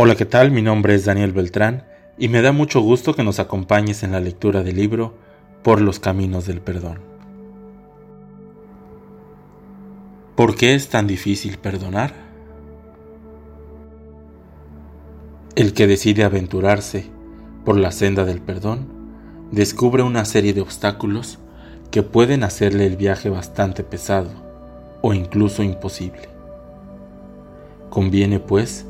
Hola, ¿qué tal? Mi nombre es Daniel Beltrán y me da mucho gusto que nos acompañes en la lectura del libro Por los Caminos del Perdón. ¿Por qué es tan difícil perdonar? El que decide aventurarse por la senda del perdón descubre una serie de obstáculos que pueden hacerle el viaje bastante pesado o incluso imposible. Conviene, pues,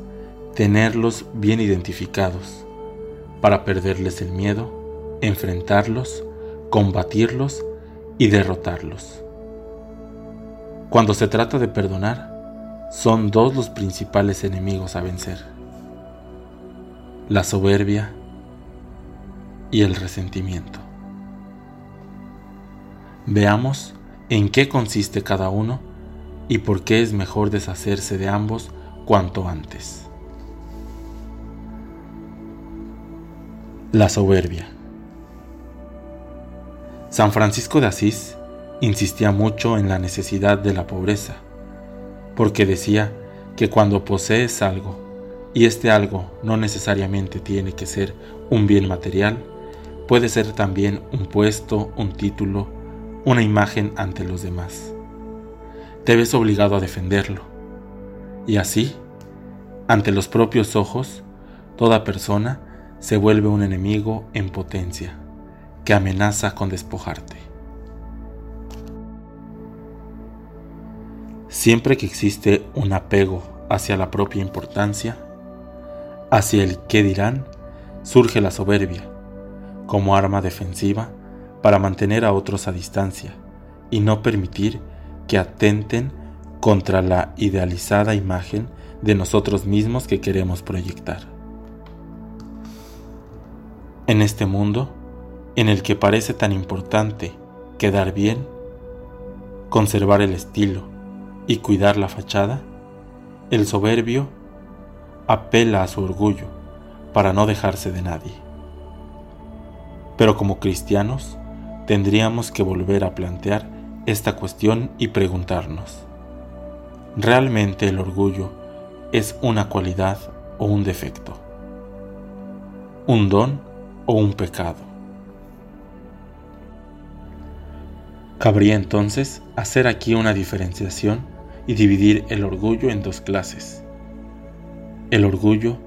tenerlos bien identificados para perderles el miedo, enfrentarlos, combatirlos y derrotarlos. Cuando se trata de perdonar, son dos los principales enemigos a vencer. La soberbia y el resentimiento. Veamos en qué consiste cada uno y por qué es mejor deshacerse de ambos cuanto antes. La soberbia. San Francisco de Asís insistía mucho en la necesidad de la pobreza, porque decía que cuando posees algo, y este algo no necesariamente tiene que ser un bien material, puede ser también un puesto, un título, una imagen ante los demás. Te ves obligado a defenderlo. Y así, ante los propios ojos, toda persona se vuelve un enemigo en potencia que amenaza con despojarte. Siempre que existe un apego hacia la propia importancia, hacia el qué dirán, surge la soberbia como arma defensiva para mantener a otros a distancia y no permitir que atenten contra la idealizada imagen de nosotros mismos que queremos proyectar en este mundo en el que parece tan importante quedar bien, conservar el estilo y cuidar la fachada, el soberbio apela a su orgullo para no dejarse de nadie. Pero como cristianos tendríamos que volver a plantear esta cuestión y preguntarnos, ¿realmente el orgullo es una cualidad o un defecto? ¿Un don o un pecado. Cabría entonces hacer aquí una diferenciación y dividir el orgullo en dos clases. El orgullo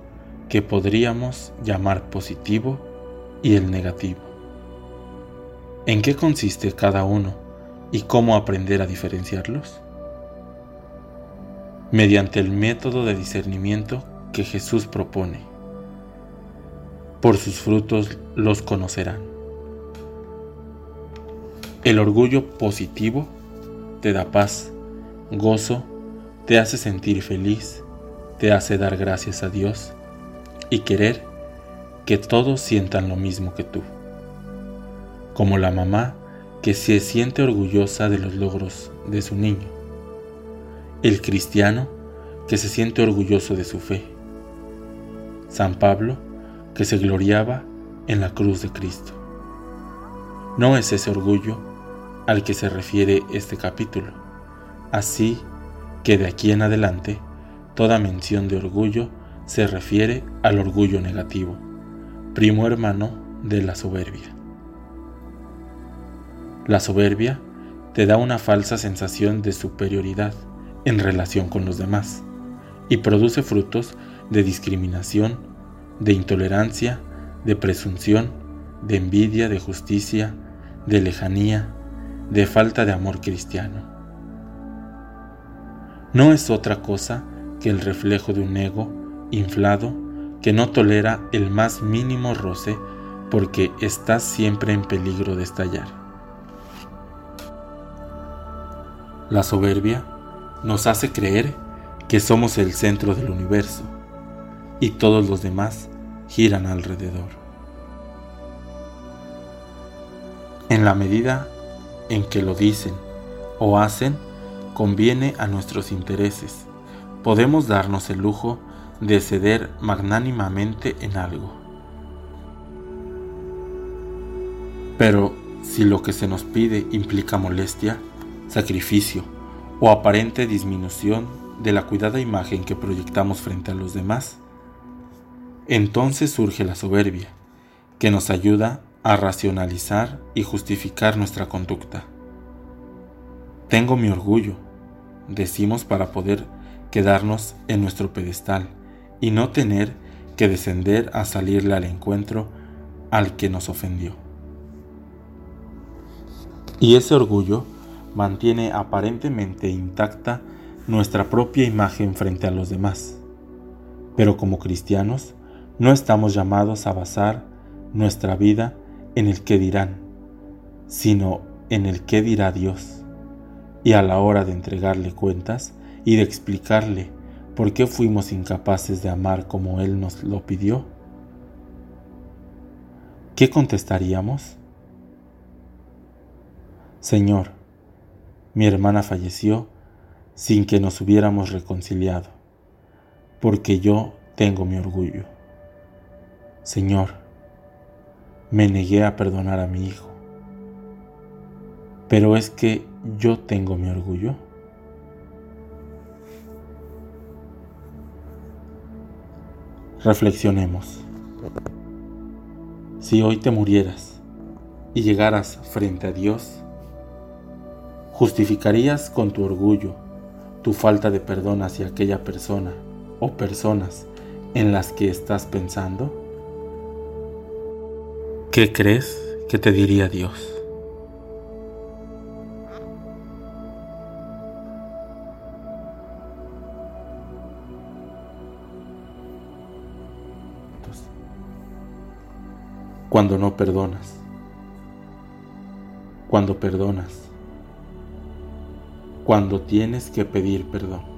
que podríamos llamar positivo y el negativo. ¿En qué consiste cada uno y cómo aprender a diferenciarlos? Mediante el método de discernimiento que Jesús propone por sus frutos los conocerán. El orgullo positivo te da paz, gozo, te hace sentir feliz, te hace dar gracias a Dios y querer que todos sientan lo mismo que tú. Como la mamá que se siente orgullosa de los logros de su niño. El cristiano que se siente orgulloso de su fe. San Pablo que se gloriaba en la cruz de Cristo. No es ese orgullo al que se refiere este capítulo, así que de aquí en adelante toda mención de orgullo se refiere al orgullo negativo, primo hermano de la soberbia. La soberbia te da una falsa sensación de superioridad en relación con los demás y produce frutos de discriminación de intolerancia, de presunción, de envidia, de justicia, de lejanía, de falta de amor cristiano. No es otra cosa que el reflejo de un ego inflado que no tolera el más mínimo roce porque está siempre en peligro de estallar. La soberbia nos hace creer que somos el centro del universo y todos los demás giran alrededor. En la medida en que lo dicen o hacen, conviene a nuestros intereses. Podemos darnos el lujo de ceder magnánimamente en algo. Pero si lo que se nos pide implica molestia, sacrificio o aparente disminución de la cuidada imagen que proyectamos frente a los demás, Entonces surge la soberbia, que nos ayuda a racionalizar y justificar nuestra conducta. Tengo mi orgullo, decimos para poder quedarnos en nuestro pedestal y no tener que descender a salirle al encuentro al que nos ofendió. Y ese orgullo mantiene aparentemente intacta nuestra propia imagen frente a los demás. Pero como cristianos, no estamos llamados a basar nuestra vida en el que dirán, sino en el que dirá Dios y a la hora de entregarle cuentas y de explicarle por qué fuimos incapaces de amar como Él nos lo pidió, ¿qué contestaríamos? Señor, mi hermana falleció sin que nos hubiéramos reconciliado, porque yo tengo mi orgullo. Señor, me negué a perdonar a mi hijo, pero es que yo tengo mi orgullo? Reflexionemos. Si hoy te murieras y llegaras frente a Dios, ¿justificarías con tu orgullo tu falta de perdón hacia aquella persona o personas en las que estás pensando? ¿Qué crees que te diría Dios? cuando no perdonas, cuando perdonas, cuando tienes que pedir perdón.